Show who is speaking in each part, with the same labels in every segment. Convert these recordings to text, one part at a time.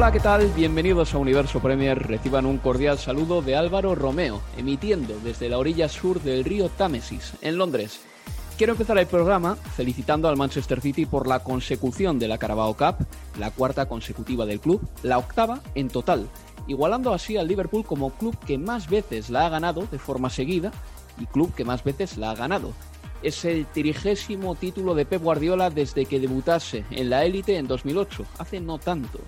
Speaker 1: Hola, ¿qué tal? Bienvenidos a Universo Premier. Reciban un cordial saludo de Álvaro Romeo, emitiendo desde la orilla sur del río Támesis, en Londres. Quiero empezar el programa felicitando al Manchester City por la consecución de la Carabao Cup, la cuarta consecutiva del club, la octava en total, igualando así al Liverpool como club que más veces la ha ganado de forma seguida y club que más veces la ha ganado. Es el trigésimo título de Pep Guardiola desde que debutase en la élite en 2008, hace no tanto.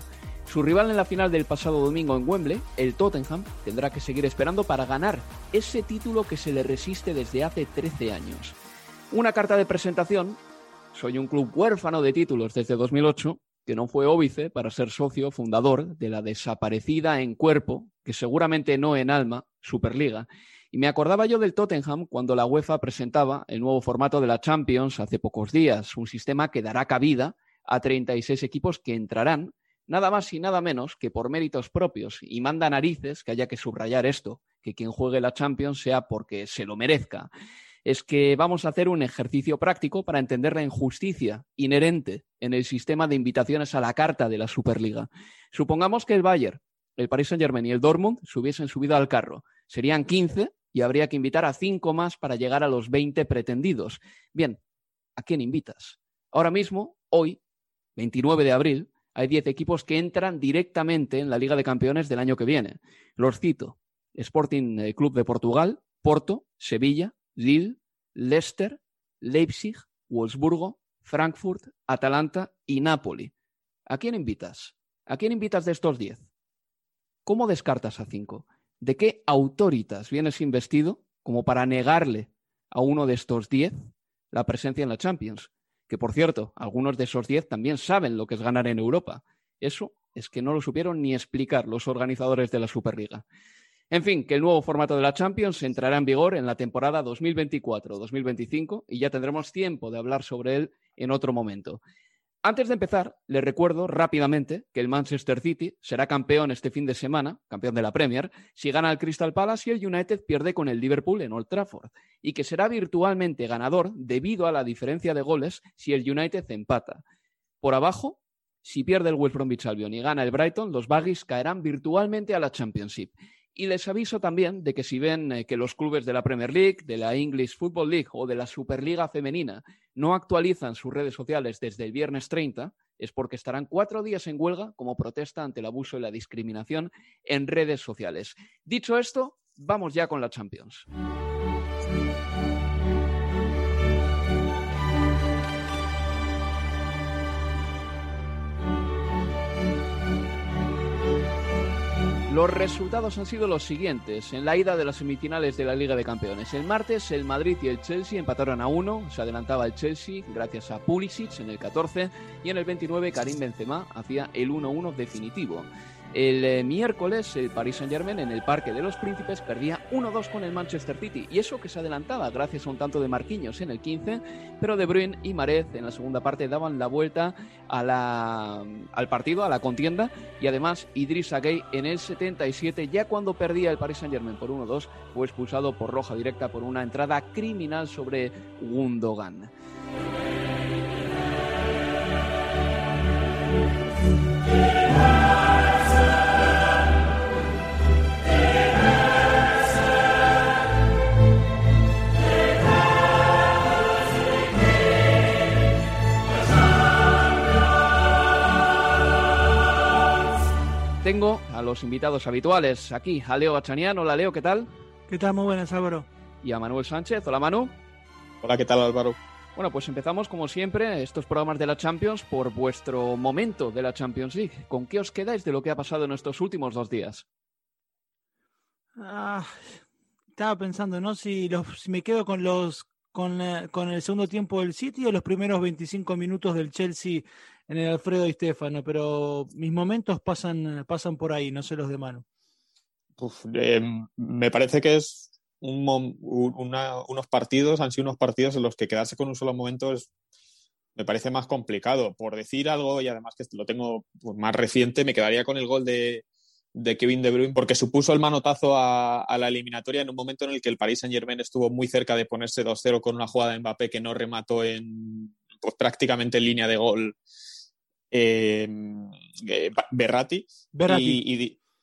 Speaker 1: Su rival en la final del pasado domingo en Wembley, el Tottenham, tendrá que seguir esperando para ganar ese título que se le resiste desde hace 13 años. Una carta de presentación, soy un club huérfano de títulos desde 2008, que no fue óbice para ser socio fundador de la desaparecida en cuerpo, que seguramente no en alma, Superliga. Y me acordaba yo del Tottenham cuando la UEFA presentaba el nuevo formato de la Champions hace pocos días, un sistema que dará cabida a 36 equipos que entrarán nada más y nada menos que por méritos propios, y manda narices que haya que subrayar esto, que quien juegue la Champions sea porque se lo merezca. Es que vamos a hacer un ejercicio práctico para entender la injusticia inherente en el sistema de invitaciones a la carta de la Superliga. Supongamos que el Bayern, el Paris Saint-Germain y el Dortmund se hubiesen subido al carro. Serían 15 y habría que invitar a 5 más para llegar a los 20 pretendidos. Bien, ¿a quién invitas? Ahora mismo, hoy, 29 de abril, hay 10 equipos que entran directamente en la Liga de Campeones del año que viene. Los cito. Sporting eh, Club de Portugal, Porto, Sevilla, Lille, Leicester, Leipzig, Wolfsburgo, Frankfurt, Atalanta y Napoli. ¿A quién invitas? ¿A quién invitas de estos 10? ¿Cómo descartas a 5? ¿De qué autoritas vienes investido como para negarle a uno de estos 10 la presencia en la Champions? Que por cierto, algunos de esos 10 también saben lo que es ganar en Europa. Eso es que no lo supieron ni explicar los organizadores de la Superliga. En fin, que el nuevo formato de la Champions entrará en vigor en la temporada 2024-2025 y ya tendremos tiempo de hablar sobre él en otro momento. Antes de empezar, les recuerdo rápidamente que el Manchester City será campeón este fin de semana, campeón de la Premier, si gana el Crystal Palace y el United pierde con el Liverpool en Old Trafford, y que será virtualmente ganador debido a la diferencia de goles si el United empata. Por abajo, si pierde el West Bromwich Albion y gana el Brighton, los Baggies caerán virtualmente a la Championship. Y les aviso también de que si ven eh, que los clubes de la Premier League, de la English Football League o de la Superliga Femenina no actualizan sus redes sociales desde el viernes 30, es porque estarán cuatro días en huelga como protesta ante el abuso y la discriminación en redes sociales. Dicho esto, vamos ya con la Champions. Los resultados han sido los siguientes en la ida de las semifinales de la Liga de Campeones. El martes el Madrid y el Chelsea empataron a uno, se adelantaba el Chelsea gracias a Pulisic en el 14 y en el 29 Karim Benzema hacía el 1-1 definitivo. El eh, miércoles el Paris Saint-Germain en el Parque de los Príncipes perdía 1-2 con el Manchester City y eso que se adelantaba gracias a un tanto de Marquinhos en el 15, pero De Bruyne y Marez en la segunda parte daban la vuelta al partido, a la contienda y además Idris Gueye en el 77 ya cuando perdía el Paris Saint-Germain por 1-2 fue expulsado por roja directa por una entrada criminal sobre Gundogan. Los invitados habituales aquí, a Leo Bachanian. Hola Leo, ¿qué tal?
Speaker 2: ¿Qué tal? Muy buenas, Álvaro.
Speaker 1: Y a Manuel Sánchez. Hola Manu.
Speaker 3: Hola, ¿qué tal Álvaro?
Speaker 1: Bueno, pues empezamos como siempre estos programas de la Champions por vuestro momento de la Champions League. ¿Con qué os quedáis de lo que ha pasado en estos últimos dos días?
Speaker 2: Ah, estaba pensando, ¿no? Si, los, me quedo con los con, eh, con, el segundo tiempo del City o los primeros 25 minutos del Chelsea en el Alfredo y Stefano, pero mis momentos pasan, pasan por ahí, no sé los de mano.
Speaker 3: Eh, me parece que es un, unos partidos, han sido unos partidos en los que quedarse con un solo momento es, me parece más complicado. Por decir algo, y además que lo tengo pues, más reciente, me quedaría con el gol de, de Kevin De Bruyne porque supuso el manotazo a, a, la eliminatoria en un momento en el que el Paris Saint Germain estuvo muy cerca de ponerse 2-0 con una jugada de Mbappé que no remató en pues, prácticamente en línea de gol eh, eh Berratti,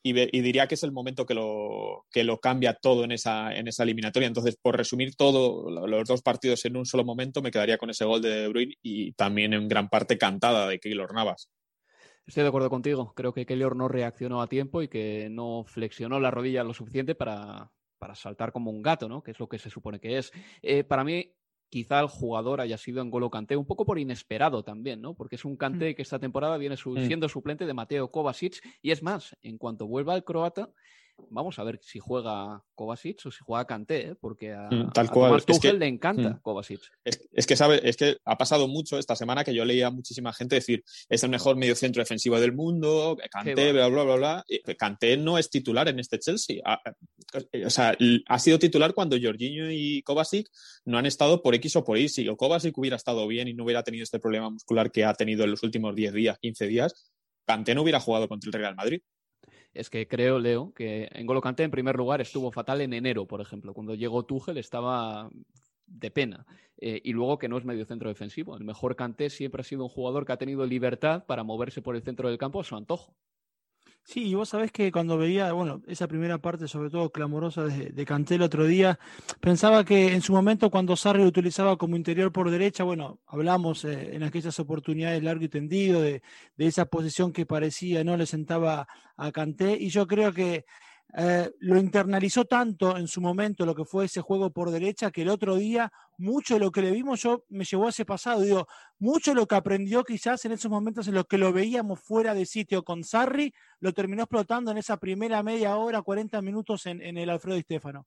Speaker 3: Y, diría que es el momento que lo, que lo cambia todo en esa, en esa eliminatoria. Entonces, por resumir todo, los dos partidos en un solo momento, me quedaría con ese gol de De Bruyne y también en gran parte cantada de Keylor Navas.
Speaker 1: Estoy de acuerdo contigo. Creo que Keylor no reaccionó a tiempo y que no flexionó la rodilla lo suficiente para, para saltar como un gato, ¿no? Que es lo que se supone que es. Eh, para mí, quizá el jugador haya sido Golo Kanté, un poco por inesperado también, ¿no? Porque es un Kanté mm. que esta temporada viene mm. siendo suplente de Mateo Kovacic y es más, en cuanto vuelva el croata, Vamos a ver si juega Kovacic o si juega Kanté, ¿eh? porque a, mm, Tal cual. Tuchel le encanta mm. Kovacic.
Speaker 3: Es, que sabe, es que ha pasado mucho esta semana que yo leía a muchísima gente decir es el mejor medio centro defensivo del mundo, Kanté, bla, bla, bla, bla. Kanté no es titular en este Chelsea. o sea, ha sido titular cuando Jorginho y Kovacic no han estado por X o por Y. Si Kovacic hubiera estado bien y no hubiera tenido este problema muscular que ha tenido en los últimos 10 días, 15 días, Kanté no hubiera jugado contra el Real Madrid
Speaker 1: es que creo, Leo, que en Golo en primer lugar estuvo fatal en enero, por ejemplo. Cuando llegó Tuchel estaba de pena. Eh, y luego que no es medio centro defensivo. El mejor Kanté siempre ha sido un jugador que ha tenido libertad para moverse por el centro del campo a su antojo.
Speaker 2: Sí, y vos sabés que cuando veía, bueno, esa primera parte, sobre todo clamorosa de, Canté el otro día, pensaba que en su momento cuando Sarri lo utilizaba como interior por derecha, bueno, hablamos eh, en aquellas oportunidades largo y tendido de, de, esa posición que parecía no le sentaba a Canté, y yo creo que eh, lo internalizó tanto en su momento lo que fue ese juego por derecha que el otro día mucho de lo que le vimos yo me llevó a ese pasado, digo, mucho de lo que aprendió quizás en esos momentos en los que lo veíamos fuera de sitio con Sarri, lo terminó explotando en esa primera media hora, 40 minutos en, en el Alfredo y Stefano.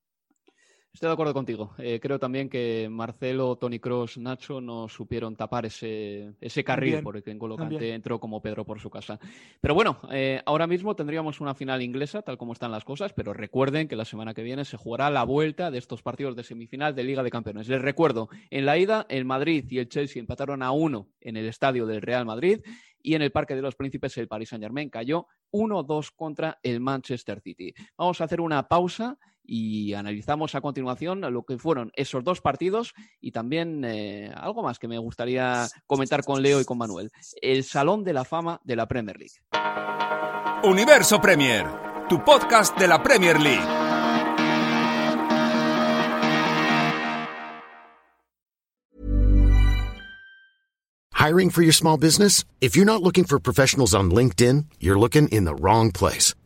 Speaker 1: Estoy de acuerdo contigo. Eh, creo también que Marcelo, Tony Cross, Nacho no supieron tapar ese, ese carril por el que Colocante entró como Pedro por su casa. Pero bueno, eh, ahora mismo tendríamos una final inglesa, tal como están las cosas, pero recuerden que la semana que viene se jugará la vuelta de estos partidos de semifinal de Liga de Campeones. Les recuerdo, en la ida, el Madrid y el Chelsea empataron a uno en el estadio del Real Madrid y en el Parque de los Príncipes el Paris Saint-Germain cayó 1-2 contra el Manchester City. Vamos a hacer una pausa y analizamos a continuación lo que fueron esos dos partidos y también eh, algo más que me gustaría comentar con Leo y con Manuel. El Salón de la Fama de la Premier League.
Speaker 4: Universo Premier, tu podcast de la Premier League.
Speaker 5: Hiring for your small business? If you're not looking for professionals on LinkedIn, you're looking in the wrong place.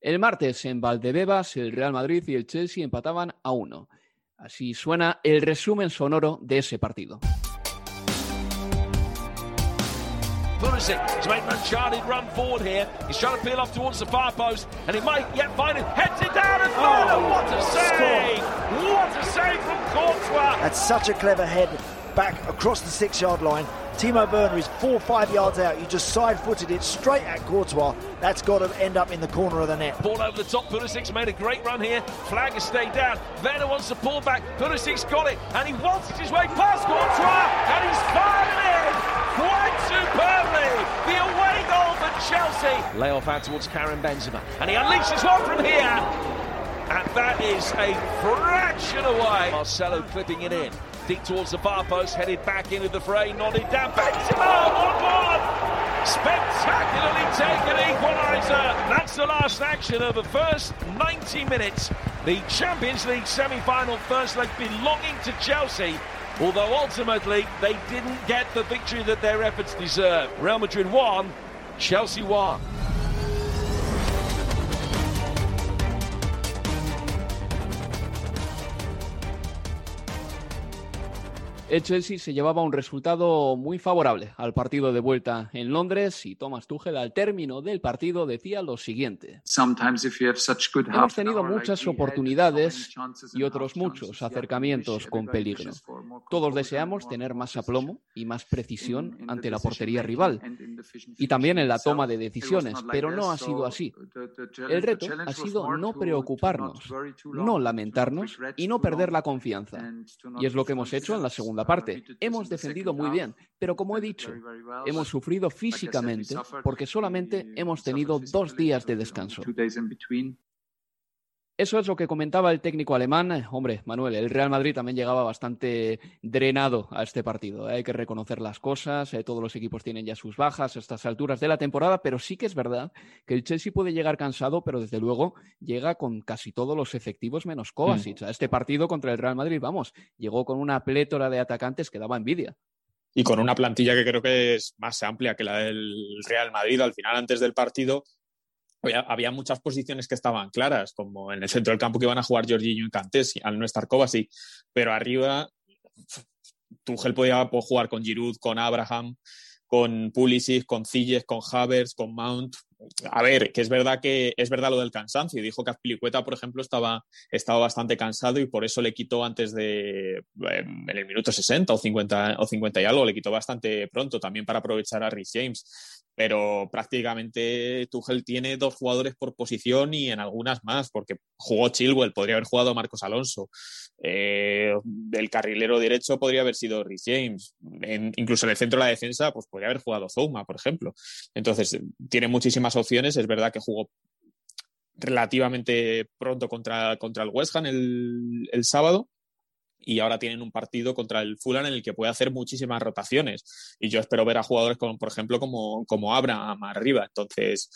Speaker 1: El martes en Valdebebas, el Real Madrid y el Chelsea empataban a uno. Así suena el resumen sonoro de ese partido.
Speaker 6: Pulisic to make an uncharted run forward here. He's trying to peel off towards the far post, and he might yet find it. Heads it down and oh, what a save! What a save from Courtois!
Speaker 7: That's such a clever head back across the six-yard line. Timo Werner is four or five yards out. You just side-footed it straight at Courtois. That's got to end up in the corner of the net.
Speaker 6: Ball over the top. Pulisic's made a great run here. Flag has stayed down. Werner wants to pull back. Pulisic's got it, and he wants his way past Courtois, and he's fired it in quite superbly. The away goal for Chelsea. Lay off out towards Karen Benzema, and he unleashes one from here. And that is a fraction away. Marcelo clipping it in. Deep towards the far post, headed back into the fray, nodded down. Benzema, 1-1. Spectacularly taken equaliser. That's the last action of the first 90 minutes. The Champions League semi-final first leg belonging to Chelsea. Although ultimately they didn't get the victory that their efforts deserved. Real Madrid won, Chelsea won.
Speaker 1: El Chelsea se llevaba un resultado muy favorable al partido de vuelta en Londres y Thomas Tuchel al término del partido decía lo siguiente. Hemos tenido muchas oportunidades y otros muchos acercamientos con peligro. Todos deseamos tener más aplomo y más precisión ante la portería rival y también en la toma de decisiones, pero no ha sido así. El reto ha sido no preocuparnos, no lamentarnos y no perder la confianza. Y es lo que hemos hecho en la segunda parte. Hemos defendido muy bien, pero como he dicho, hemos sufrido físicamente porque solamente hemos tenido dos días de descanso. Eso es lo que comentaba el técnico alemán. Hombre, Manuel, el Real Madrid también llegaba bastante drenado a este partido. ¿eh? Hay que reconocer las cosas. ¿eh? Todos los equipos tienen ya sus bajas a estas alturas de la temporada, pero sí que es verdad que el Chelsea puede llegar cansado, pero desde luego llega con casi todos los efectivos menos Kovacic. A este partido contra el Real Madrid, vamos, llegó con una plétora de atacantes que daba envidia.
Speaker 3: Y con una plantilla que creo que es más amplia que la del Real Madrid. Al final, antes del partido, había, había, muchas posiciones que estaban claras, como en el centro del campo que iban a jugar Jorginho y Cantés, al no estar Kovacic, pero arriba Tuchel podía jugar con Giroud, con Abraham, con Pulisic, con Cilles, con Havers, con Mount. A ver, que es verdad que es verdad lo del cansancio. Dijo que Azpilicueta, por ejemplo, estaba, estaba bastante cansado y por eso le quitó antes de en el minuto 60 o 50 o 50 y algo, le quitó bastante pronto también para aprovechar a Rhys James pero prácticamente Tuchel tiene dos jugadores por posición y en algunas más, porque jugó Chilwell, podría haber jugado Marcos Alonso. Eh, el carrilero derecho podría haber sido Rhys James. incluso en el centro de la defensa, pues podría haber jugado Zouma, por ejemplo. Entonces, tiene opciones. Es verdad que jugó relativamente pronto contra, contra el West Ham el, el sábado, y ahora tienen un partido contra el Fulham en el que puede hacer muchísimas rotaciones. Y yo espero ver a jugadores como, por ejemplo, como, como Abraham arriba. Entonces,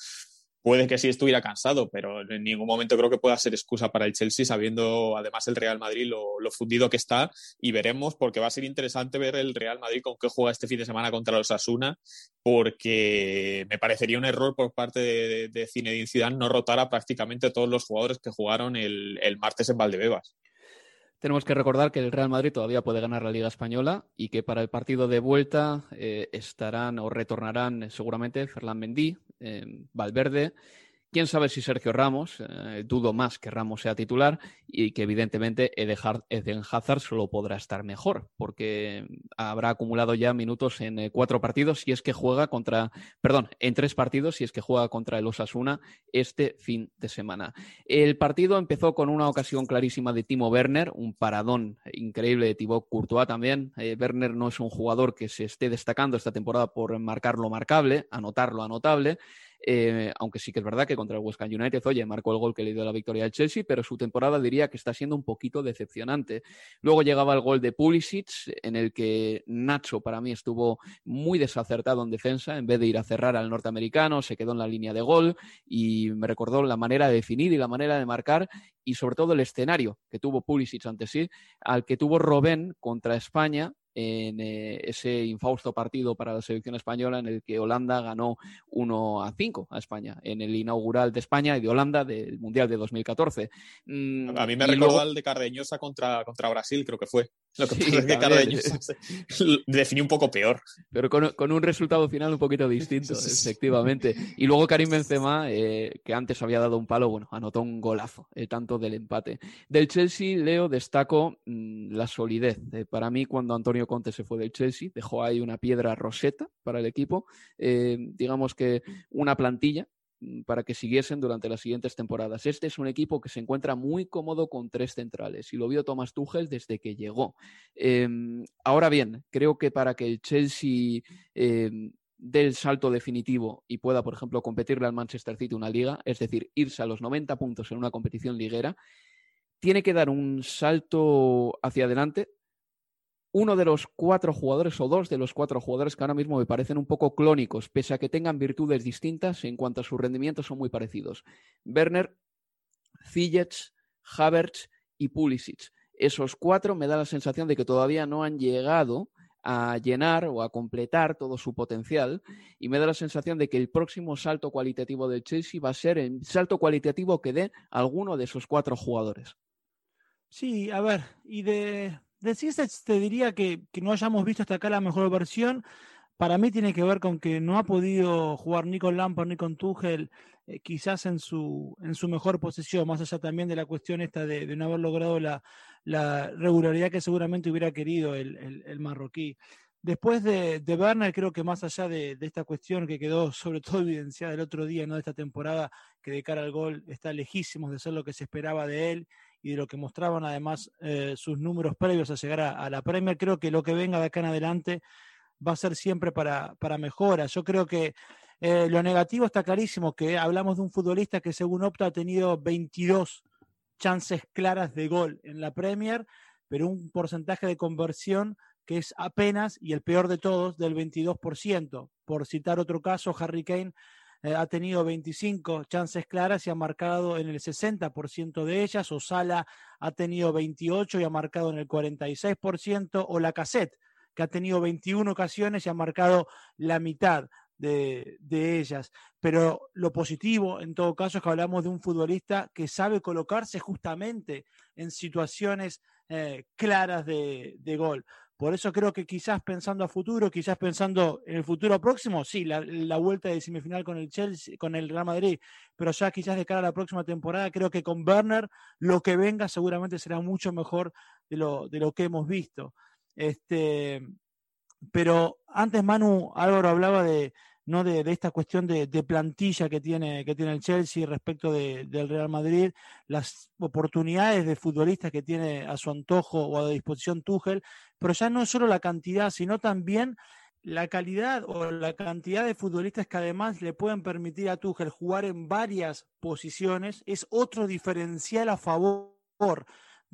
Speaker 3: puede que sí estuviera cansado, pero en ningún momento creo que pueda ser excusa para el Chelsea, sabiendo además el Real Madrid lo, fundido que está. Y veremos, porque va a ser interesante ver el Real Madrid con qué juega este fin de semana contra los Asuna, porque me parecería un error por parte de, de Zinedine Zidane no rotar a prácticamente todos los jugadores que jugaron el, martes en Valdebebas.
Speaker 1: Tenemos que recordar que el Real Madrid todavía puede ganar la Liga Española y que para el partido de vuelta eh, estarán o retornarán seguramente Ferland Mendy, Valverde Quién sabe si Sergio Ramos, eh, dudo más que Ramos sea titular y que evidentemente Eden Hazard solo podrá estar mejor porque habrá acumulado ya minutos en eh, cuatro partidos si es que juega contra, perdón, en tres partidos si es que juega contra el Osasuna este fin de semana. El partido empezó con una ocasión clarísima de Timo Werner, un paradón increíble de Thibaut Courtois también. Eh, Werner no es un jugador que se esté destacando esta temporada por marcar lo marcable, anotar lo anotable. Eh, aunque sí que es verdad que contra el West Ham United, oye, marcó el gol que le dio la victoria al Chelsea, pero su temporada diría que está siendo un poquito decepcionante. Luego llegaba el gol de Pulisic, en el que Nacho para mí estuvo muy desacertado en defensa, en vez de ir a cerrar al norteamericano, se quedó en la línea de gol y me recordó la manera de definir y la manera de marcar y sobre todo el escenario que tuvo Pulisic ante sí, al que tuvo Robben contra España en eh, ese infausto partido para la selección española en el que Holanda ganó 1 a 5 a España, en el inaugural de España y de Holanda del Mundial de 2014.
Speaker 3: Mm, a mí me recordó al de Cardeñosa contra, contra Brasil, creo que fue. Lo que pasa es que definió un poco peor.
Speaker 1: Pero con, un resultado final un poquito distinto, efectivamente. Y luego Karim Benzema, eh, que antes había dado un palo, bueno, anotó un golazo, eh, tanto del empate. Del Chelsea, Leo, destaco mm, la solidez. para mí, cuando Antonio Conte se fue del Chelsea, dejó ahí una piedra roseta para el equipo, eh, digamos que una plantilla para que siguiesen durante las siguientes temporadas. Este es un equipo que se encuentra muy cómodo con tres centrales y lo vio Thomas Tuchel desde que llegó. Em, ahora bien, creo que para que el Chelsea em, dé el salto definitivo y pueda, por ejemplo, competirle al Manchester City una liga, es decir, irse a los 90 puntos en una competición liguera, tiene que dar un salto hacia adelante uno de los cuatro jugadores o dos de los cuatro jugadores que ahora mismo me parecen un poco clónicos, pese a que tengan virtudes distintas en cuanto a su rendimiento son muy parecidos. Werner, Ziyech, Havertz y Pulisic. Esos cuatro me da la sensación de que todavía no han llegado a llenar o a completar todo su potencial y me da la sensación de que el próximo salto cualitativo del Chelsea va a ser el salto cualitativo que dé alguno de esos cuatro jugadores.
Speaker 2: Sí, a ver, y de, de te diría que, que, no hayamos visto hasta acá la mejor versión. Para mí tiene que ver con que no ha podido jugar ni con Lampard ni con Tuchel, eh, quizás en su, en su mejor posición, más allá también de la cuestión esta de, de no haber logrado la, la, regularidad que seguramente hubiera querido el, el, marroquí. Después de, de, Werner, creo que más allá de, de, esta cuestión que quedó sobre todo evidenciada el otro día, ¿no? de esta temporada, que de cara al gol está lejísimo de ser lo que se esperaba de él y de lo que mostraban además eh, sus números previos a llegar a, la Premier, creo que lo que venga de acá en adelante va a ser siempre para, para mejora. Yo creo que eh, lo negativo está clarísimo, que hablamos de un futbolista que según Opta ha tenido 22 chances claras de gol en la Premier, pero un porcentaje de conversión que es apenas, y el peor de todos, del 22%. Por citar otro caso, Harry Kane eh, ha tenido 25 chances claras y ha marcado en el 60% de ellas, o Sala ha tenido 28 y ha marcado en el 46%, o la Cassette, que ha tenido 21 ocasiones y ha marcado la mitad de, ellas. Pero lo positivo, en todo caso, es que hablamos de un futbolista que sabe colocarse justamente en situaciones eh, claras de, gol. Por eso creo que quizás pensando a futuro, quizás pensando en el futuro próximo, sí, la, vuelta de semifinal con el Chelsea, con el Real Madrid, pero ya quizás de cara a la próxima temporada, creo que con Werner lo que venga seguramente será mucho mejor de lo, de lo que hemos visto. Este, pero antes Manu Álvaro hablaba de, ¿no? de, esta cuestión de, plantilla que tiene, que tiene el Chelsea respecto del Real Madrid, las oportunidades de futbolistas que tiene a su antojo o a disposición Tuchel, pero ya no solo la cantidad, sino también la calidad o la cantidad de futbolistas que además le pueden permitir a Tuchel jugar en varias posiciones es otro diferencial a favor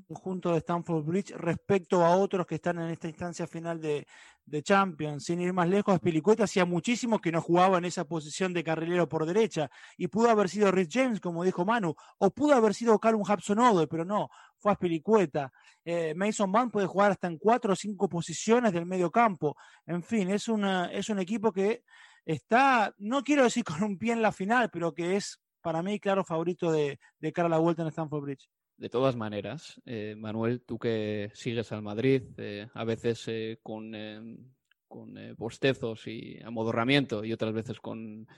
Speaker 2: conjunto de Stanford Bridge respecto a otros que están en esta instancia final de, Champions. Sin ir más lejos, Pilicueta hacía muchísimo que no jugaba en esa posición de carrilero por derecha y pudo haber sido Rich James, como dijo Manu, o pudo haber sido Callum Hudson-Odoi, pero no, fue Aspilicueta. Eh, Mason Mount puede jugar hasta en cuatro o cinco posiciones del medio campo. En fin, es, una, es un equipo que está, no quiero decir con un pie en la final, pero que es para mí claro favorito de, de cara a la vuelta en Stamford Bridge.
Speaker 1: De todas maneras, eh, Manuel, tú que sigues al Madrid, eh, a veces eh, con, con bostezos y amodorramiento y otras veces con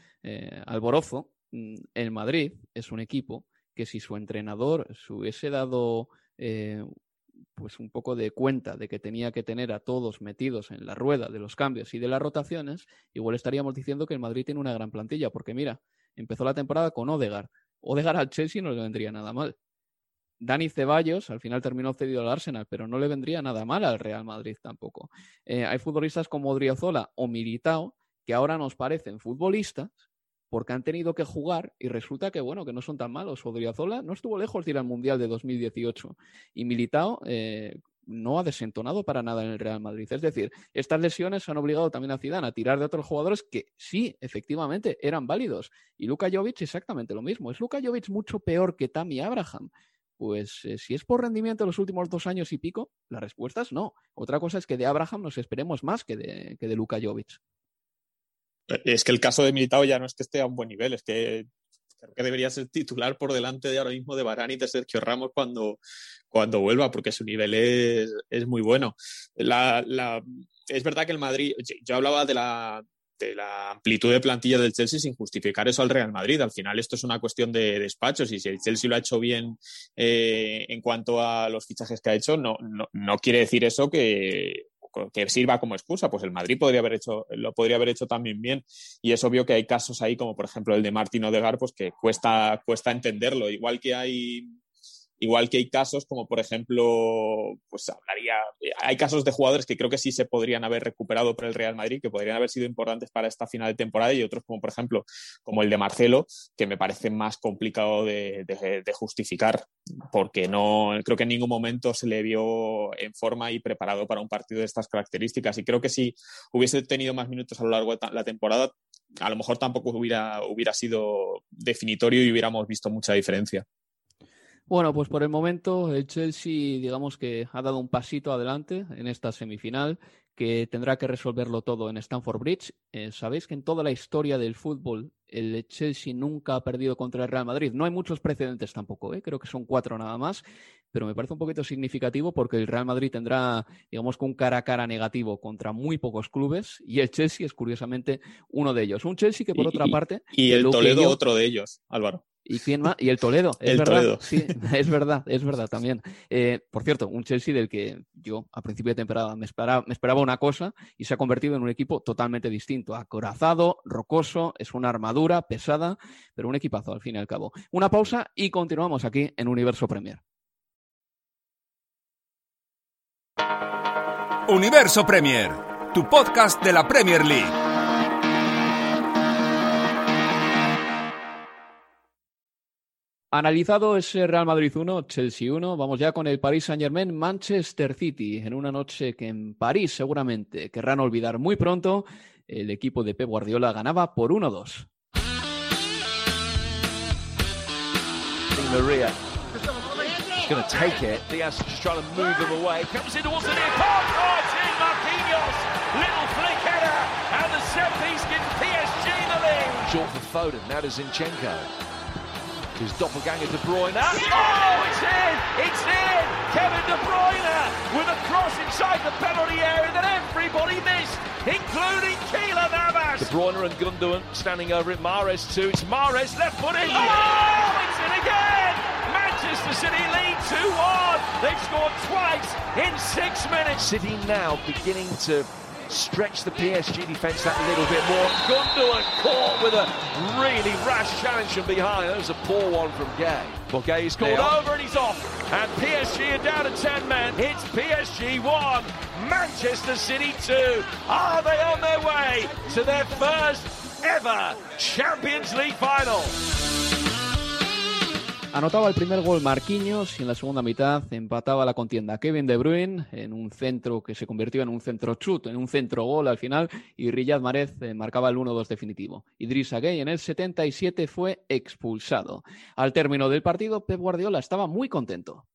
Speaker 1: alborozo, mm, el Madrid es un equipo que si su entrenador se hubiese dado pues un poco de cuenta de que tenía que tener a todos metidos en la rueda de los cambios y de las rotaciones, igual estaríamos diciendo que el Madrid tiene una gran plantilla, porque mira, empezó la temporada con Odegar. Odegar al Chelsea no le vendría nada mal. Dani Ceballos al final terminó cedido al Arsenal, pero no le vendría nada mal al Real Madrid tampoco. Eh, hay futbolistas como Odriozola o Militao que ahora nos parecen futbolistas porque han tenido que jugar y resulta que, bueno, que no son tan malos. Odriozola no estuvo lejos de ir al Mundial de 2018 y Militao eh, no ha desentonado para nada en el Real Madrid. Es decir, estas lesiones han obligado también a Zidane a tirar de otros jugadores que sí, efectivamente, eran válidos. Y Luka Jovic exactamente lo mismo. ¿Es Luka Jovic mucho peor que Tammy Abraham? Pues eh, si es por rendimiento los últimos dos años y pico, la respuesta es no. Otra cosa es que de Abraham nos esperemos más que de, que de Luka Jovic.
Speaker 3: Eh, es que el caso de Militao ya no es que esté a un buen nivel, es que creo que debería ser titular por delante de ahora mismo de Barani y de Sergio Ramos cuando, cuando vuelva, porque su nivel es, es muy bueno. La, es verdad que el Madrid, yo hablaba de la, la amplitud de plantilla del Chelsea sin justificar eso al Real Madrid. Al final esto es una cuestión de despachos y si el Chelsea lo ha hecho bien eh, en cuanto a los fichajes que ha hecho, no, no, quiere decir eso que, sirva como excusa. Pues el Madrid podría haber hecho, lo podría haber hecho también bien. Y es obvio que hay casos ahí, como por ejemplo el de Martín Odegar, pues que cuesta, cuesta entenderlo. Igual que hay Igual que hay casos como, por ejemplo, pues hablaría, hay casos de jugadores que creo que sí se podrían haber recuperado por el Real Madrid, que podrían haber sido importantes para esta final de temporada, y otros como, por ejemplo, como el de Marcelo, que me parece más complicado de, justificar, porque no creo que en ningún momento se le vio en forma y preparado para un partido de estas características. Y creo que si hubiese tenido más minutos a lo largo de la temporada, a lo mejor tampoco hubiera, hubiera sido definitorio y hubiéramos visto mucha diferencia.
Speaker 1: Bueno, pues por el momento el Chelsea, digamos que ha dado un pasito adelante en esta semifinal, que tendrá que resolverlo todo en Stamford Bridge. Eh, Sabéis que en toda la historia del fútbol el Chelsea nunca ha perdido contra el Real Madrid. No hay muchos precedentes tampoco, ¿eh? creo que son cuatro nada más, pero me parece un poquito significativo porque el Real Madrid tendrá, digamos, con un cara a cara negativo contra muy pocos clubes y el Chelsea es curiosamente uno de ellos. Un Chelsea que por otra parte...
Speaker 3: Y el Toledo otro de ellos, Álvaro.
Speaker 1: ¿Y quién más? Y el Toledo, es verdad. Sí, es verdad, es verdad también. Eh, por cierto, un Chelsea del que yo a principio de temporada me esperaba, me esperaba una cosa y se ha convertido en un equipo totalmente distinto. Acorazado, rocoso, es una armadura pesada, pero un equipazo al fin y al cabo. Una pausa y continuamos aquí en Universo Premier.
Speaker 4: Universo Premier, tu podcast de la Premier League.
Speaker 1: Analizado ese Real Madrid 1, Chelsea 1, vamos ya con el Paris Saint-Germain Manchester City, en una noche que en París seguramente querrán olvidar muy pronto. El equipo de Pep Guardiola ganaba por 1-2. Maria. going to take it. Diaz just trying to move them away. Comes in towards the near post. Oh, it's in Marquinhos. Little flick header. And the set piece gives PSG the lead. Short for Foden. Now to Zinchenko. His doppelganger De Bruyne. Oh, it's in! It's in! Kevin De Bruyne with a cross inside the penalty area that everybody missed, including Keelan Navas. De Bruyne and Gundogan standing over it. Mares too. It's Mares left foot in. Oh, it's in again! Manchester City lead 2-1. They've scored twice in six minutes. City now beginning to stretch the PSG defence that little bit more. Gundogan caught with a really rash challenge from behind. That was a poor one from Gay. But Gay's called over and he's off. And PSG are down to 10 men. It's PSG 1, Manchester City 2. Are they on their way to their first ever Champions League final? Anotaba el primer gol Marquinhos y en la segunda mitad empataba la contienda Kevin De Bruyne en un centro que se convirtió en un centro chut, en un centro gol al final y Riyad Mahrez eh, marcaba el 1-2 definitivo. Idrissa Gueye en el 77 fue expulsado. Al término del partido, Pep Guardiola estaba muy contento.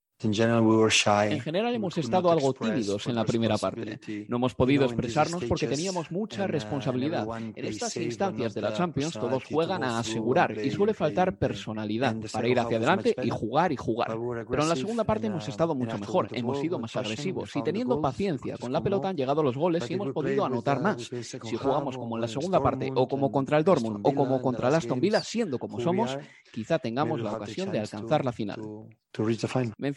Speaker 1: En general hemos estado algo tímidos en la primera parte. No hemos podido expresarnos porque teníamos mucha uh, responsabilidad. En estas instancias de la Champions todos juegan a asegurar y suele faltar personalidad para ir hacia adelante y jugar y jugar. Pero en la segunda parte hemos estado mucho mejor, hemos sido más agresivos y teniendo paciencia con la pelota han llegado los goles y hemos podido anotar más. Si jugamos como en la segunda parte o como contra el Dortmund o como contra el Aston Villa, siendo como somos, quizá tengamos la ocasión de alcanzar la final.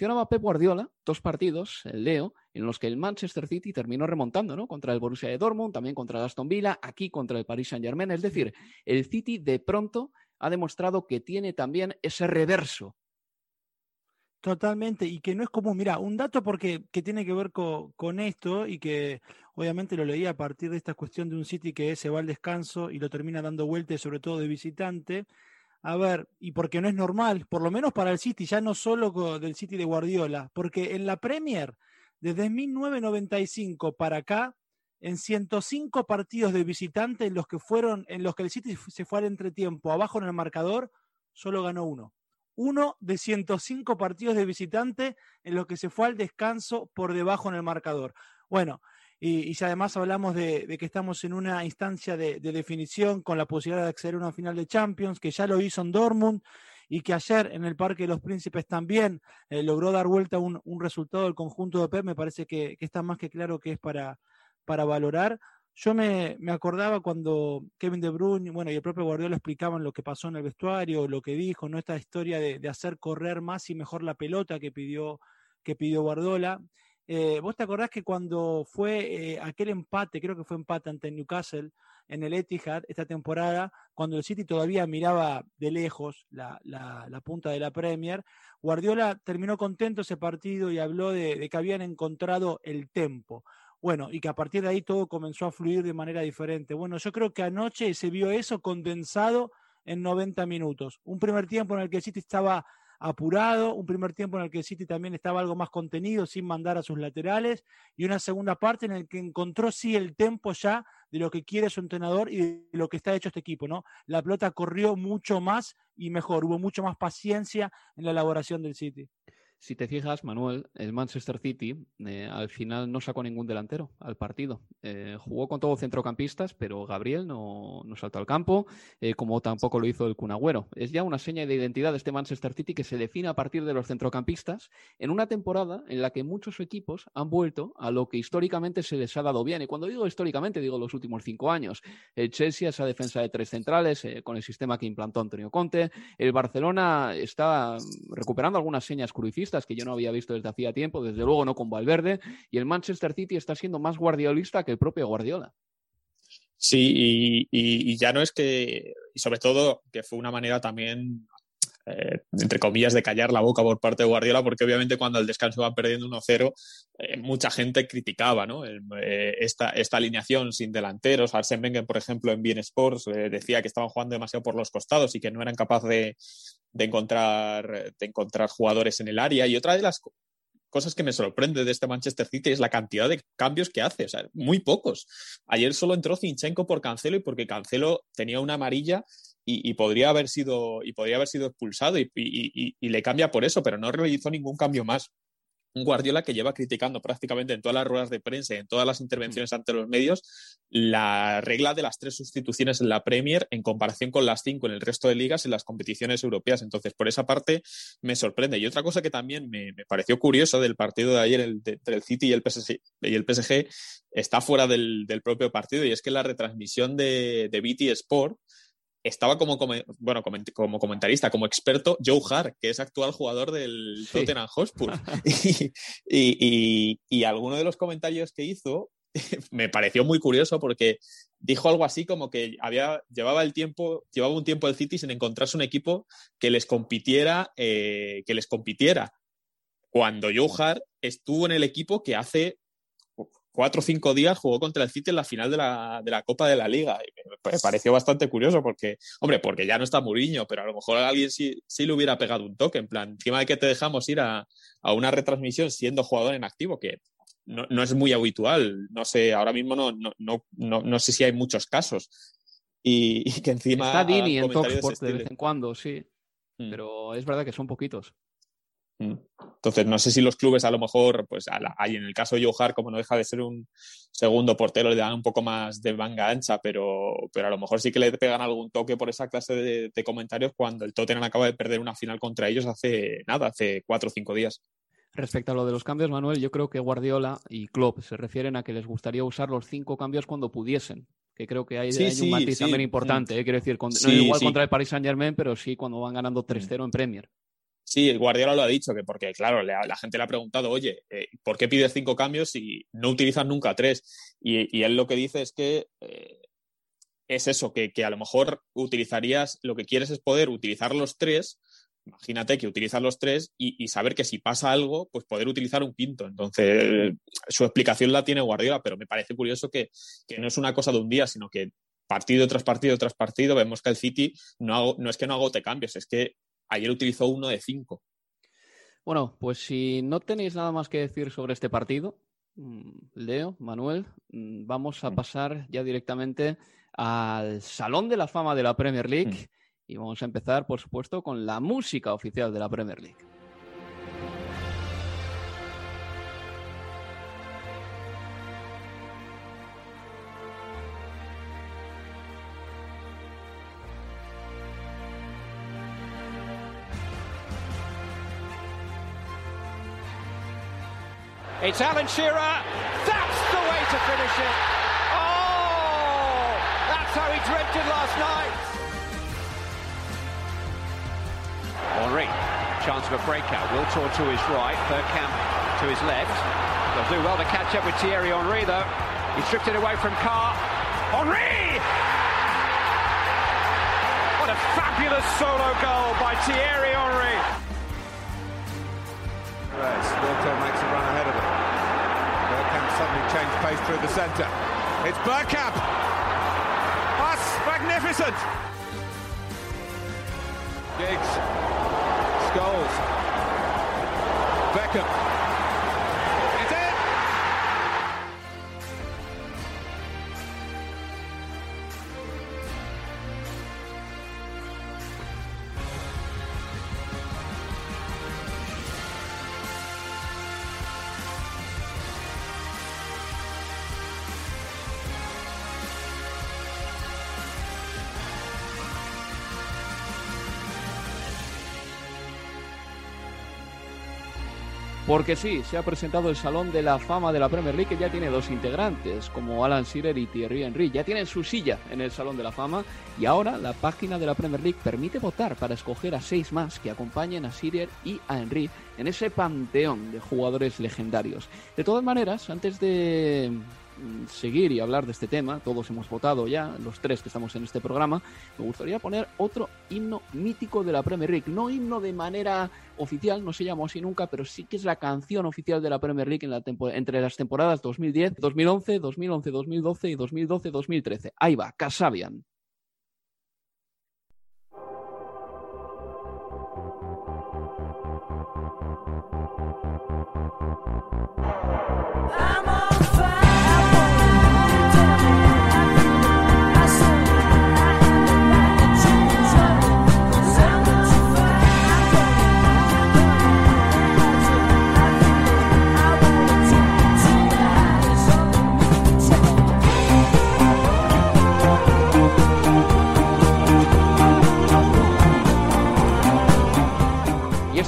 Speaker 1: Mencionaba Pep Guardiola dos partidos, el Leo, en los que el Manchester City terminó remontando, ¿no? Contra el Borussia de Dortmund, también contra el Aston Villa, aquí contra el Paris Saint-Germain. Es decir, el City de pronto ha demostrado que tiene también ese reverso.
Speaker 2: Totalmente, y que no es común. Mira, un dato porque que tiene que ver con esto y que obviamente lo leí a partir de esta cuestión de un City que se va al descanso y lo termina dando vueltas, sobre todo de visitante a ver, y porque no es normal, por lo menos para el City, ya no solo del City de Guardiola, porque en la Premier, desde 1995 para acá, en 105 partidos de visitante en los que fueron, en los que el City se fue al entretiempo abajo en el marcador, solo ganó uno. Uno de 105 partidos de visitante en los que se fue al descanso por debajo en el marcador. Bueno, y, si además hablamos de, que estamos en una instancia de, definición con la posibilidad de acceder a una final de Champions, que ya lo hizo en Dortmund y que ayer en el Parque de los Príncipes también eh, logró dar vuelta un, un, resultado del conjunto de Pep, me parece que, está más que claro que es para, para valorar. Yo me, me, acordaba cuando Kevin De Bruyne, bueno, y el propio Guardiola explicaban lo que pasó en el vestuario, lo que dijo, ¿no? Esta historia de, de hacer correr más y mejor la pelota que pidió, que pidió Guardiola. Eh, ¿Vos te acordás que cuando fue eh, aquel empate, creo que fue empate ante Newcastle en el Etihad esta temporada, cuando el City todavía miraba de lejos la, punta de la Premier, Guardiola terminó contento ese partido y habló de, que habían encontrado el tempo. Bueno, y que a partir de ahí todo comenzó a fluir de manera diferente. Bueno, yo creo que anoche se vio eso condensado en 90 minutos. Un primer tiempo en el que el City estaba apurado, un primer tiempo en el que el City también estaba algo más contenido sin mandar a sus laterales y una segunda parte en el que encontró sí el tempo ya de lo que quiere su entrenador y de lo que está hecho este equipo, ¿no? La pelota corrió mucho más y mejor, hubo mucho más paciencia en la elaboración del City.
Speaker 1: Si te fijas, Manuel, el Manchester City eh, al final no sacó ningún delantero al partido. Eh, jugó con todos centrocampistas, pero Gabriel no, saltó al campo, eh, como tampoco lo hizo el Cunagüero. Es ya una seña de identidad de este Manchester City que se define a partir de los centrocampistas en una temporada en la que muchos equipos han vuelto a lo que históricamente se les ha dado bien. Y cuando digo históricamente, digo los últimos cinco años. El Chelsea, esa defensa de tres centrales, con el sistema que implantó Antonio Conte. El Barcelona está recuperando algunas señas que yo no había visto desde hacía tiempo, desde luego no con Valverde, y el Manchester City está siendo más guardiolista que el propio Guardiola.
Speaker 3: Sí, y, ya no es que, y sobre todo que fue una manera también, eh, entre comillas, de callar la boca por parte de Guardiola, porque obviamente cuando el descanso va perdiendo 1-0, eh, mucha gente criticaba. Eh, esta, esta, alineación sin delanteros. Arsene Wenger, por ejemplo, en Bien Sports decía que estaban jugando demasiado por los costados y que no eran capaces de, de encontrar, de encontrar jugadores en el área. Y otra de las cosas que me sorprende de este Manchester City es la cantidad de cambios que hace, o sea, muy pocos. Ayer solo entró Zinchenko por Cancelo y porque Cancelo tenía una amarilla y, podría haber sido y podría haber sido expulsado y, y, le cambia por eso, pero no realizó ningún cambio más un Guardiola que lleva criticando prácticamente en todas las ruedas de prensa y en todas las intervenciones ante los medios la regla de las tres sustituciones en la Premier en comparación con las cinco en el resto de ligas en las competiciones europeas. Entonces, por esa parte me sorprende. Y otra cosa que también me, pareció curiosa del partido de ayer entre el City y el PSG, y el PSG está fuera del, propio partido y es que la retransmisión de, de BT Sport estaba como, bueno, como comentarista, como experto, Joe Hart, que es actual jugador del Tottenham Hotspur. y, y, alguno de los comentarios que hizo me pareció muy curioso porque dijo algo así como que había, llevaba el tiempo, llevaba un tiempo el City sin encontrarse un equipo que les compitiera, eh, que les compitiera. Cuando Joe Hart estuvo en el equipo que hace cuatro o cinco días jugó contra el City en la final de la, de la Copa de la Liga. Y me pareció bastante curioso porque, hombre, porque ya no está Muriño, pero a lo mejor alguien sí, sí le hubiera pegado un toque, en plan, encima de que te dejamos ir a, a una retransmisión siendo jugador en activo, que no, no, es muy habitual. No sé, ahora mismo no, no, no, no, sé si hay muchos casos. Y, y que encima.
Speaker 1: Está Dini en Talksport de, de vez en cuando, sí. Mm. Pero es verdad que son poquitos.
Speaker 3: Mm. Entonces, no sé si los clubes a lo mejor, pues hay en el caso de Joe como no deja de ser un segundo portero, le dan un poco más de manga ancha, pero, pero a lo mejor sí que le pegan algún toque por esa clase de, de comentarios cuando el Tottenham acaba de perder una final contra ellos hace nada, hace cuatro o cinco días.
Speaker 1: Respecto a lo de los cambios, Manuel, yo creo que Guardiola y Klopp se refieren a que les gustaría usar los cinco cambios cuando pudiesen. Que creo que hay,
Speaker 3: Sí,
Speaker 1: hay
Speaker 3: sí,
Speaker 1: un matiz
Speaker 3: sí.
Speaker 1: también importante. ¿eh? quiero decir, con- no igual contra el Paris Saint Germain, pero sí cuando van ganando 3-0 en Premier.
Speaker 3: Sí, el Guardiola lo ha dicho, que porque, claro, la gente le ha preguntado, oye, eh, ¿por qué pides cinco cambios si no utilizas nunca tres? Y, él lo que dice es que eh, es eso, que, que a lo mejor utilizarías, lo que quieres es poder utilizar los tres, imagínate que utilizas los tres y, y saber que si pasa algo, pues poder utilizar un quinto. Entonces, su explicación la tiene Guardiola, pero me parece curioso que, que no es una cosa de un día, sino que partido tras partido tras partido vemos que el City no, hago- no es que no agote cambios, es que ayer utilizó uno de cinco.
Speaker 1: Bueno, pues si no tenéis nada más que decir sobre este partido, mm, Leo, Manuel, mm, vamos a pasar ya directamente al Salón de la Fama de la Premier League y vamos a empezar, por supuesto, con la música oficial de la Premier League.
Speaker 6: It's Alan Shearer. That's the way to finish it. Oh, that's how he dreamt it last night. Henri, chance of a breakout. Wiltor to his right, Bergkamp to his left. They'll do well to catch up with Thierry Henry, though. He stripped it away from Carr. Henri! What a fabulous solo goal by Thierry Henry.
Speaker 8: Through the centre. It's Bergkamp. That's magnificent. Giggs. Scholes. Beckham.
Speaker 1: Porque sí, se ha presentado el Salón de la Fama de la Premier League, que ya tiene dos integrantes, como Alan Shearer y Thierry Henry. Ya tienen su silla en el Salón de la Fama y ahora la página de la Premier League permite votar para escoger a seis más que acompañen a Shearer y a Henry en ese panteón de jugadores legendarios. De todas maneras, antes de seguir y hablar de este tema, todos hemos votado ya, los tres que estamos en este programa, me gustaría poner otro himno mítico de la Premier League. No himno de manera oficial, no se llamó así nunca, pero sí que es la canción oficial de la Premier League en la entre las temporadas 2010, 2011, 2011, 2012 y 2012, 2013. Ahí va, Casabian.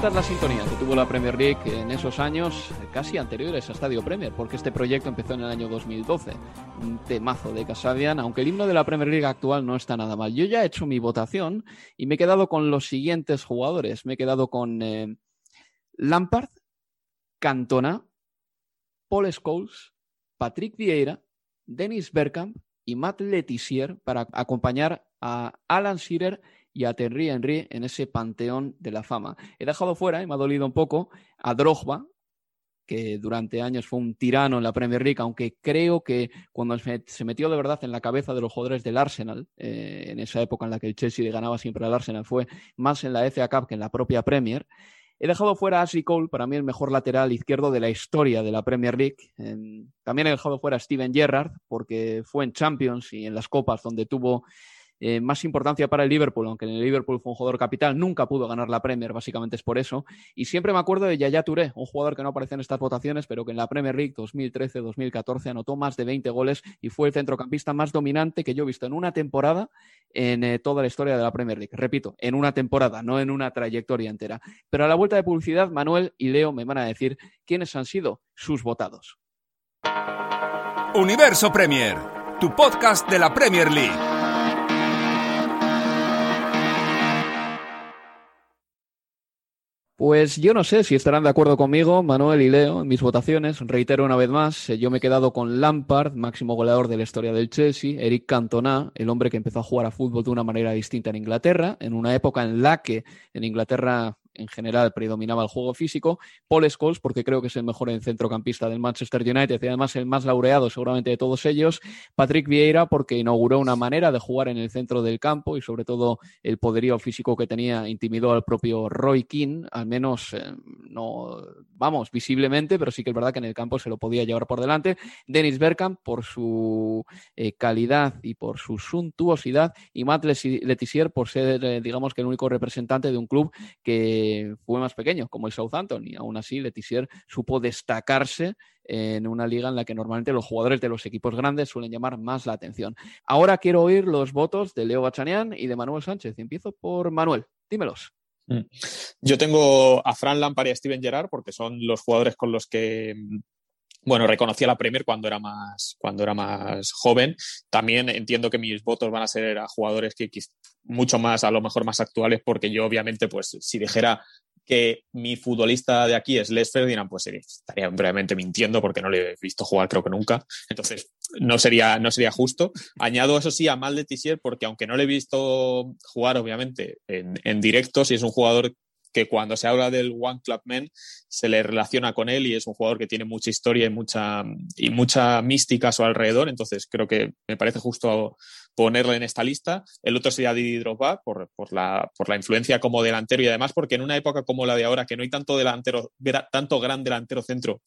Speaker 1: Esta es la sintonía que tuvo la Premier League en esos años casi anteriores a Estadio Premier, porque este proyecto empezó en el año 2012. Un temazo de Casabian, aunque el himno de la Premier League actual no está nada mal. Yo ya he hecho mi votación y me he quedado con los siguientes jugadores. Me he quedado con eh, Lampard, Cantona, Paul Scholes, Patrick Vieira, Dennis Bergkamp y Matt Letizier para acompañar a Alan Shearer y a Thierry Henry en ese panteón de la fama. He dejado fuera, y me ha dolido un poco, a Drogba, que durante años fue un tirano en la Premier League, aunque creo que cuando se metió de verdad en la cabeza de los jugadores del Arsenal, eh, en esa época en la que el Chelsea ganaba siempre al Arsenal, fue más en la FA Cup que en la propia Premier. He dejado fuera a Ashley Cole, para mí el mejor lateral izquierdo de la historia de la Premier League. también he dejado fuera a Steven Gerrard, porque fue en Champions y en las Copas donde tuvo eh, más importancia para el Liverpool, aunque en el Liverpool fue un jugador capital, nunca pudo ganar la Premier, básicamente es por eso. Y siempre me acuerdo de Yaya Touré, un jugador que no aparece en estas votaciones, pero que en la Premier League 2013-2014 anotó más de 20 goles y fue el centrocampista más dominante que yo he visto en una temporada en eh, toda la historia de la Premier League. Repito, en una temporada, no en una trayectoria entera. Pero a la vuelta de publicidad, Manuel y Leo me van a decir quiénes han sido sus votados.
Speaker 4: Universo Premier, tu podcast de la Premier League.
Speaker 1: Pues yo no sé si estarán de acuerdo conmigo, Manuel y Leo, en mis votaciones. Reitero una vez más, eh, yo me he quedado con Lampard, máximo goleador de la historia del Chelsea, Eric Cantona, el hombre que empezó a jugar a fútbol de una manera distinta en Inglaterra, en una época en la que en Inglaterra en general predominaba el juego físico. Paul Scholes, porque creo que es el mejor centrocampista del Manchester United y además el más laureado seguramente de todos ellos. Patrick Vieira, porque inauguró una manera de jugar en el centro del campo y sobre todo el poderío físico que tenía intimidó al propio Roy Keane, al menos eh, no, vamos, visiblemente, pero sí que es verdad que en el campo se lo podía llevar por delante. Dennis Bergkamp, por su eh, calidad y por su suntuosidad, y Matt Letizier, por ser, eh, digamos que el único representante de un club que fue más pequeño, como el Southampton, y aún así Letizier supo destacarse en una liga en la que normalmente los jugadores de los equipos grandes suelen llamar más la atención. Ahora quiero oír los votos de Leo Bachanian y de Manuel Sánchez. Empiezo por Manuel. Dímelos.
Speaker 3: Mm. Yo tengo a Fran Lampard y a Steven Gerrard porque son los jugadores con los que bueno, reconocí a la Premier cuando era más, cuando era más joven. También entiendo que mis votos van a ser a jugadores que mucho más, a lo mejor más actuales, porque yo obviamente, pues si dijera que mi futbolista de aquí es Les Ferdinand, pues estaría brevemente mintiendo porque no le he visto jugar creo que nunca. Entonces, no sería, no sería justo. Añado eso sí a Mal de Tissier porque aunque no le he visto jugar obviamente en, en directo, si es un jugador que cuando se habla del One Club Men se le relaciona con él y es un jugador que tiene mucha historia y mucha, y mucha mística a su alrededor, entonces creo que me parece justo ponerle en esta lista. El otro sería Didi Drogba por, por, la, por la influencia como delantero y además porque en una época como la de ahora, que no hay tanto delantero, tanto gran delantero centro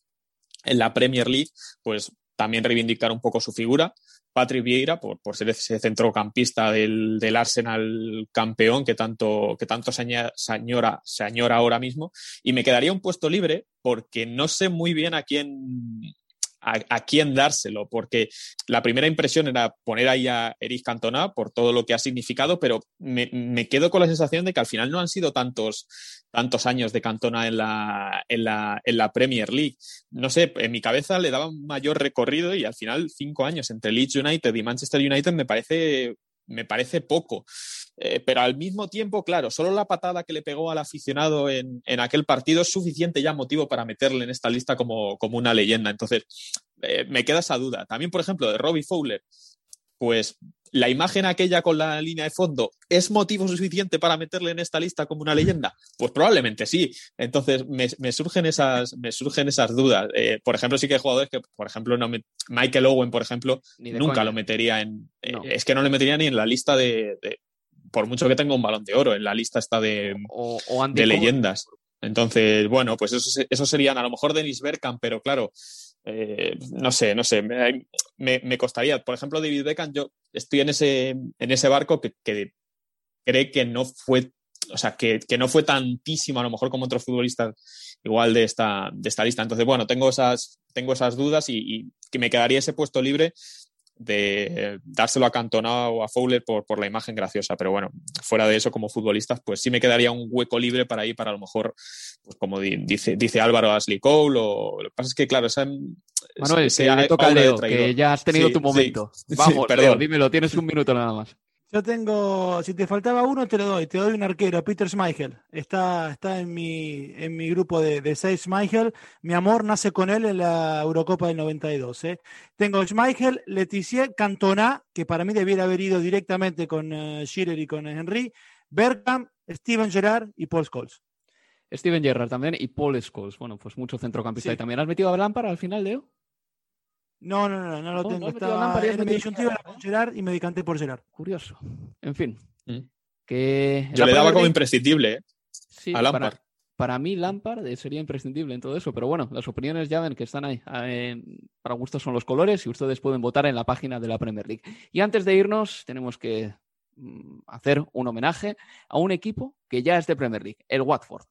Speaker 3: en la Premier League, pues también reivindicar un poco su figura. Patrick Vieira, por, por ser ese centrocampista del, del, Arsenal campeón que tanto, que tanto se, añora, se añora ahora mismo. Y me quedaría un puesto libre porque no sé muy bien a quién, a, quién dárselo, porque la primera impresión era poner ahí a Eric Cantona por todo lo que ha significado, pero me, me, quedo con la sensación de que al final no han sido tantos, tantos años de Cantona en la, en, la, en la Premier League. No sé, en mi cabeza le daba un mayor recorrido y al final cinco años entre Leeds United y Manchester United me parece me parece poco. Eh, pero al mismo tiempo, claro, solo la patada que le pegó al aficionado en, aquel partido es suficiente ya motivo para meterle en esta lista como, como una leyenda. Entonces, eh, me queda esa duda. También, por ejemplo, de Robbie Fowler, pues la imagen aquella con la línea de fondo es motivo suficiente para meterle en esta lista como una leyenda? Pues probablemente sí. Entonces me, surgen, esas, me surgen esas dudas. Eh, por ejemplo, sí que hay jugadores que, por ejemplo, no Michael Owen, por ejemplo, nunca lo metería en... Es que no le metería ni en la lista de, por mucho que tenga un balón de oro, en la lista está de, de leyendas. Entonces, bueno, pues eso, eso serían a lo mejor Dennis Bergkamp, pero claro, eh, no sé, no sé, me, me, costaría. Por ejemplo, David Beckham, yo estoy en ese, en ese barco que, cree que no fue, o sea, que, que, no fue tantísimo a lo mejor como otros futbolistas igual de esta, de esta lista. Entonces, bueno, tengo esas, tengo esas dudas y que me quedaría ese puesto libre de dárselo a Cantona o a Fowler por, por, la imagen graciosa. Pero bueno, fuera de eso, como futbolistas, pues sí me quedaría un hueco libre para ir para a lo mejor, pues como dice, dice Álvaro Ashley Cole, o lo que pasa es que, claro, esa,
Speaker 1: Manuel, se toca Leo, que ya has tenido tu momento. Vamos, perdón. dímelo, tienes un minuto nada más.
Speaker 2: Yo tengo, si te faltaba uno, te lo doy. Te doy un arquero, Peter Schmeichel. Está, está en, mi, en mi grupo de, de seis Schmeichel. Mi amor nace con él en la Eurocopa del 92. ¿eh? Tengo Schmeichel, Letizier, Cantona, que para mí debiera haber ido directamente con uh, Schiller y con Henry, Bergkamp, Steven Gerrard y Paul Scholes.
Speaker 1: Steven Gerrard también y Paul Scholes. Bueno, pues mucho centrocampista. ¿Y también has metido a Lampard al final, Leo?
Speaker 2: No, no, no, no lo tengo. Estaba en mi disyuntiva era con Gerard y me decanté por Gerard.
Speaker 1: Curioso. En fin.
Speaker 3: Mm.
Speaker 1: Que
Speaker 3: Yo le daba como imprescindible ¿eh?
Speaker 1: Sí,
Speaker 3: a Lampard.
Speaker 1: Para, para mí Lampard eh, sería imprescindible en todo eso, pero bueno, las opiniones ya ven que están ahí. Eh, para gustos son los colores y ustedes pueden votar en la página de la Premier League. Y antes de irnos, tenemos que mm, hacer un homenaje a un equipo que ya es de Premier League, el Watford.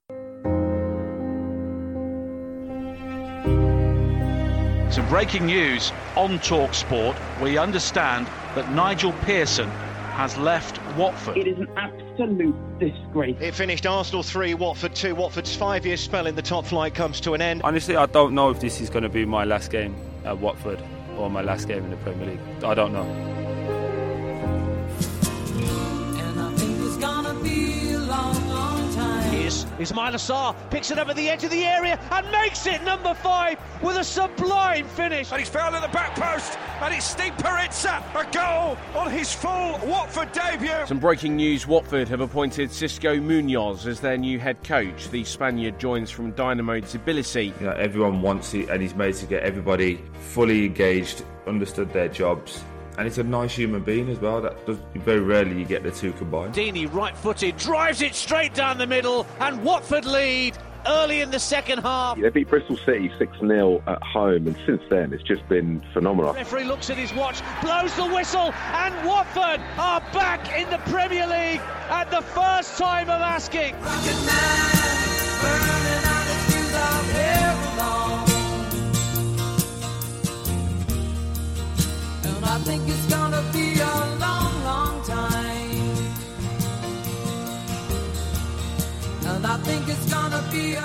Speaker 6: Some breaking news on Talksport. We understand that Nigel Pearson has left Watford.
Speaker 9: It is an absolute disgrace.
Speaker 10: It finished Arsenal 3, Watford 2. Watford's five year spell in the top flight comes to an end.
Speaker 11: Honestly, I don't know if this is going to be my last game at Watford or my last game in the Premier League. I don't know.
Speaker 8: Ismail Assar, picks it up at the edge of the area and makes it number five with a sublime finish.
Speaker 12: And he's fouled at the back post, and it's Steve Perizza, a goal on his full Watford debut.
Speaker 13: Some breaking news Watford have appointed Cisco Munoz as their new head coach. The Spaniard joins from Dynamo Tbilisi.
Speaker 14: You know, everyone wants it, and he's made to get everybody fully engaged, understood their jobs, and he's a nice human being as well. That does, very rarely you get the two combined.
Speaker 8: Deeney, right footed, drives it straight down the middle, and Watford lead early in the second half.
Speaker 15: They beat Bristol City 6 0 at home, and since then it's just been phenomenal.
Speaker 8: Referee looks at his watch, blows the whistle, and Watford are back in the Premier League at the first time of asking.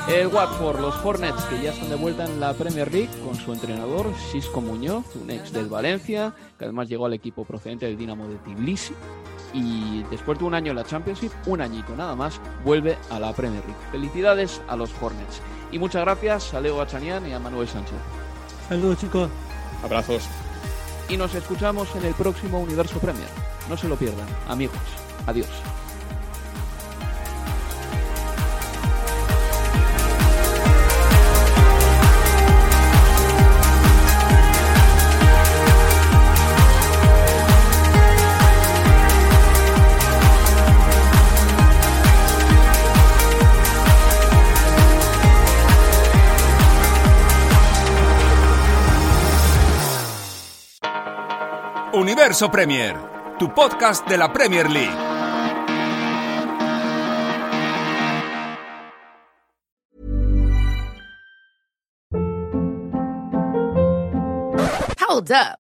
Speaker 1: El Watford, los Hornets, que ya están de vuelta en la Premier League con su entrenador, Xisco Muñoz, un ex del Valencia, que además llegó al equipo procedente del Dinamo de Tbilisi. Y después de un año en la Championship, un añito nada más, vuelve a la Premier League. Felicidades a los Hornets. Y muchas gracias a Leo Bachanian y a Manuel Sánchez.
Speaker 2: Saludos, chicos.
Speaker 3: Abrazos.
Speaker 1: Y nos escuchamos en el próximo Universo Premier. No se lo pierdan, amigos. Adiós.
Speaker 4: Universo Premier, tu podcast de la Premier League.
Speaker 16: Hold up.